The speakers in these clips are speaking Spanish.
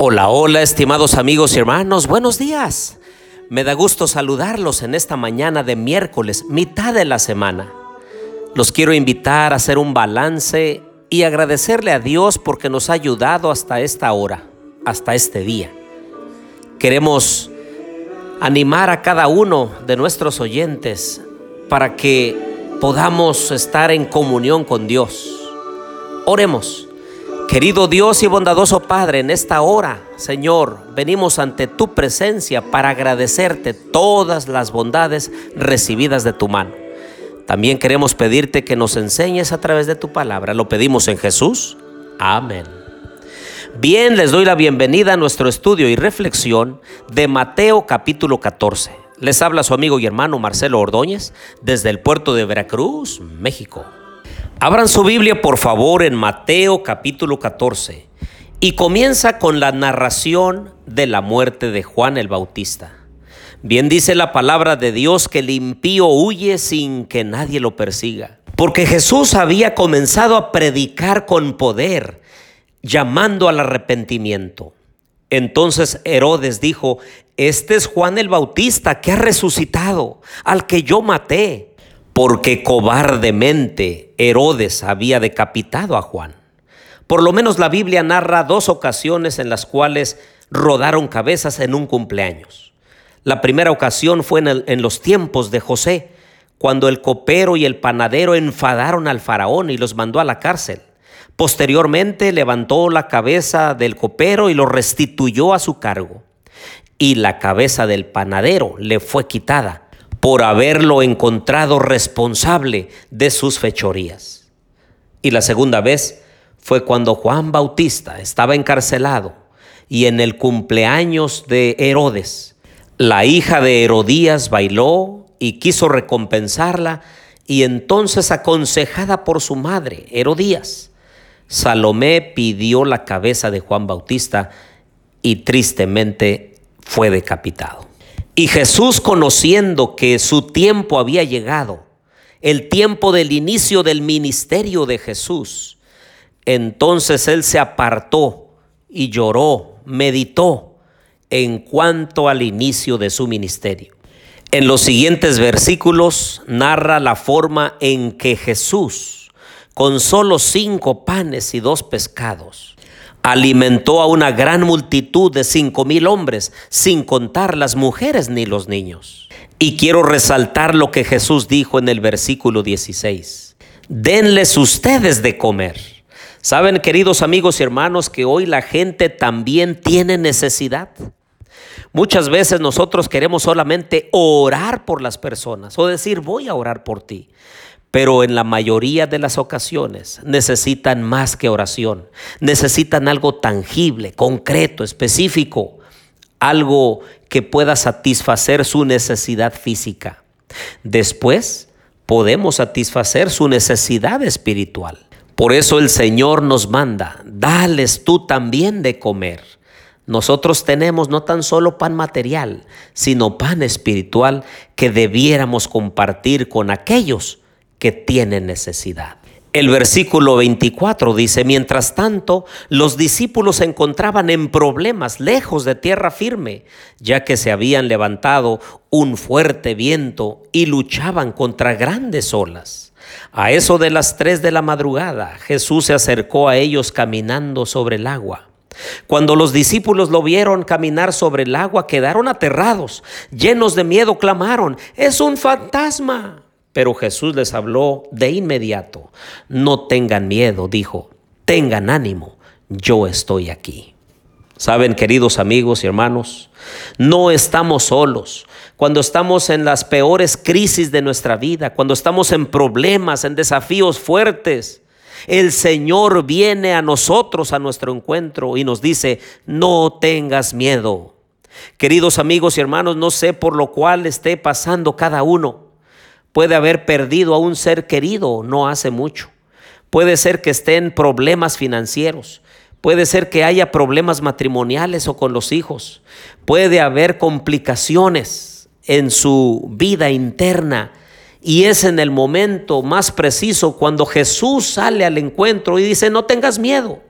Hola, hola, estimados amigos y hermanos, buenos días. Me da gusto saludarlos en esta mañana de miércoles, mitad de la semana. Los quiero invitar a hacer un balance y agradecerle a Dios porque nos ha ayudado hasta esta hora, hasta este día. Queremos animar a cada uno de nuestros oyentes para que podamos estar en comunión con Dios. Oremos. Querido Dios y bondadoso Padre, en esta hora, Señor, venimos ante tu presencia para agradecerte todas las bondades recibidas de tu mano. También queremos pedirte que nos enseñes a través de tu palabra. Lo pedimos en Jesús. Amén. Bien, les doy la bienvenida a nuestro estudio y reflexión de Mateo capítulo 14. Les habla su amigo y hermano Marcelo Ordóñez desde el puerto de Veracruz, México. Abran su Biblia por favor en Mateo capítulo 14 y comienza con la narración de la muerte de Juan el Bautista. Bien dice la palabra de Dios que el impío huye sin que nadie lo persiga. Porque Jesús había comenzado a predicar con poder, llamando al arrepentimiento. Entonces Herodes dijo, este es Juan el Bautista que ha resucitado, al que yo maté porque cobardemente Herodes había decapitado a Juan. Por lo menos la Biblia narra dos ocasiones en las cuales rodaron cabezas en un cumpleaños. La primera ocasión fue en, los tiempos de José, cuando el copero y el panadero enfadaron al faraón y los mandó a la cárcel. Posteriormente levantó la cabeza del copero y lo restituyó a su cargo. Y la cabeza del panadero le fue quitada por haberlo encontrado responsable de sus fechorías. Y la segunda vez fue cuando Juan Bautista estaba encarcelado y en el cumpleaños de Herodes, la hija de Herodías bailó y quiso recompensarla y entonces aconsejada por su madre, Herodías, Salomé pidió la cabeza de Juan Bautista y tristemente fue decapitado. Y Jesús conociendo que su tiempo había llegado, el tiempo del inicio del ministerio de Jesús, entonces él se apartó y lloró, meditó en cuanto al inicio de su ministerio. En los siguientes versículos narra la forma en que Jesús, con solo cinco panes y dos pescados, alimentó a una gran multitud de cinco mil hombres, sin contar las mujeres ni los niños. Y quiero resaltar lo que Jesús dijo en el versículo 16. Denles ustedes de comer. Saben, queridos amigos y hermanos, que hoy la gente también tiene necesidad. Muchas veces nosotros queremos solamente orar por las personas o decir, voy a orar por ti pero en la mayoría de las ocasiones necesitan más que oración, necesitan algo tangible, concreto, específico, algo que pueda satisfacer su necesidad física. Después podemos satisfacer su necesidad espiritual. Por eso el Señor nos manda, dales tú también de comer. Nosotros tenemos no tan solo pan material, sino pan espiritual que debiéramos compartir con aquellos que tienen necesidad. El versículo 24 dice, mientras tanto, los discípulos se encontraban en problemas lejos de tierra firme, ya que se habían levantado un fuerte viento y luchaban contra grandes olas. A eso de las tres de la madrugada, Jesús se acercó a ellos caminando sobre el agua. Cuando los discípulos lo vieron caminar sobre el agua, quedaron aterrados, llenos de miedo, clamaron, es un fantasma. Pero Jesús les habló de inmediato. No tengan miedo, dijo, tengan ánimo, yo estoy aquí. Saben, queridos amigos y hermanos, no estamos solos. Cuando estamos en las peores crisis de nuestra vida, cuando estamos en problemas, en desafíos fuertes, el Señor viene a nosotros, a nuestro encuentro, y nos dice, no tengas miedo. Queridos amigos y hermanos, no sé por lo cual esté pasando cada uno. Puede haber perdido a un ser querido no hace mucho. Puede ser que esté en problemas financieros. Puede ser que haya problemas matrimoniales o con los hijos. Puede haber complicaciones en su vida interna. Y es en el momento más preciso cuando Jesús sale al encuentro y dice, no tengas miedo.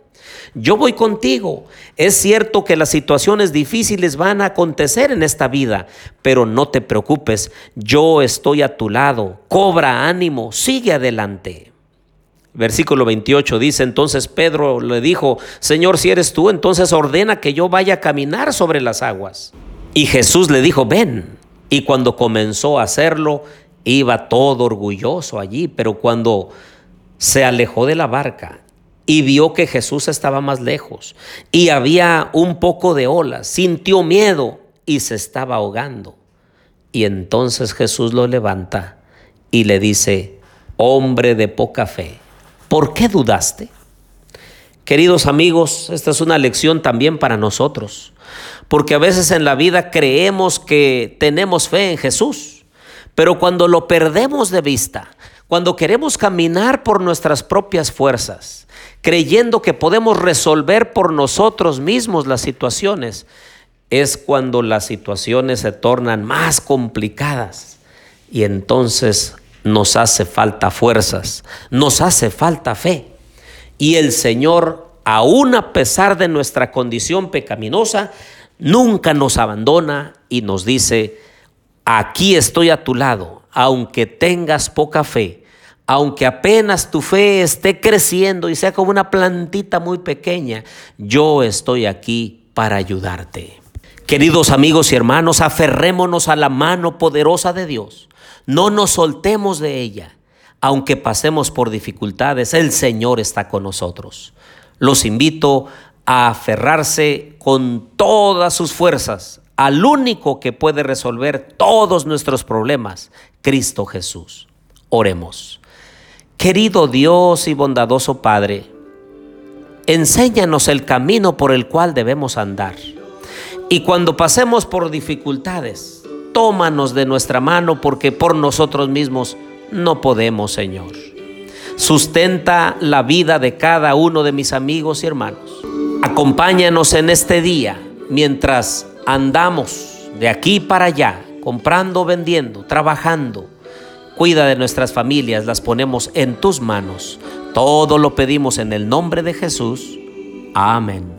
Yo voy contigo. Es cierto que las situaciones difíciles van a acontecer en esta vida, pero no te preocupes, yo estoy a tu lado. Cobra ánimo, sigue adelante. Versículo 28 dice, entonces Pedro le dijo, Señor, si eres tú, entonces ordena que yo vaya a caminar sobre las aguas. Y Jesús le dijo, ven. Y cuando comenzó a hacerlo, iba todo orgulloso allí, pero cuando se alejó de la barca y vio que Jesús estaba más lejos y había un poco de olas, sintió miedo y se estaba ahogando. Y entonces Jesús lo levanta y le dice, hombre de poca fe, ¿por qué dudaste? Queridos amigos, esta es una lección también para nosotros, porque a veces en la vida creemos que tenemos fe en Jesús, pero cuando lo perdemos de vista, cuando queremos caminar por nuestras propias fuerzas, creyendo que podemos resolver por nosotros mismos las situaciones, es cuando las situaciones se tornan más complicadas y entonces nos hace falta fuerzas, nos hace falta fe. Y el Señor, aun a pesar de nuestra condición pecaminosa, nunca nos abandona y nos dice, aquí estoy a tu lado, aunque tengas poca fe, aunque apenas tu fe esté creciendo y sea como una plantita muy pequeña, yo estoy aquí para ayudarte. Queridos amigos y hermanos, aferrémonos a la mano poderosa de Dios. No nos soltemos de ella. Aunque pasemos por dificultades, el Señor está con nosotros. Los invito a aferrarse con todas sus fuerzas al único que puede resolver todos nuestros problemas, Cristo Jesús. Oremos. Querido Dios y bondadoso Padre, enséñanos el camino por el cual debemos andar. Y cuando pasemos por dificultades, tómanos de nuestra mano porque por nosotros mismos no podemos, Señor. Sustenta la vida de cada uno de mis amigos y hermanos. Acompáñanos en este día mientras andamos de aquí para allá, comprando, vendiendo, trabajando Cuida de nuestras familias, las ponemos en tus manos. Todo lo pedimos en el nombre de Jesús. Amén.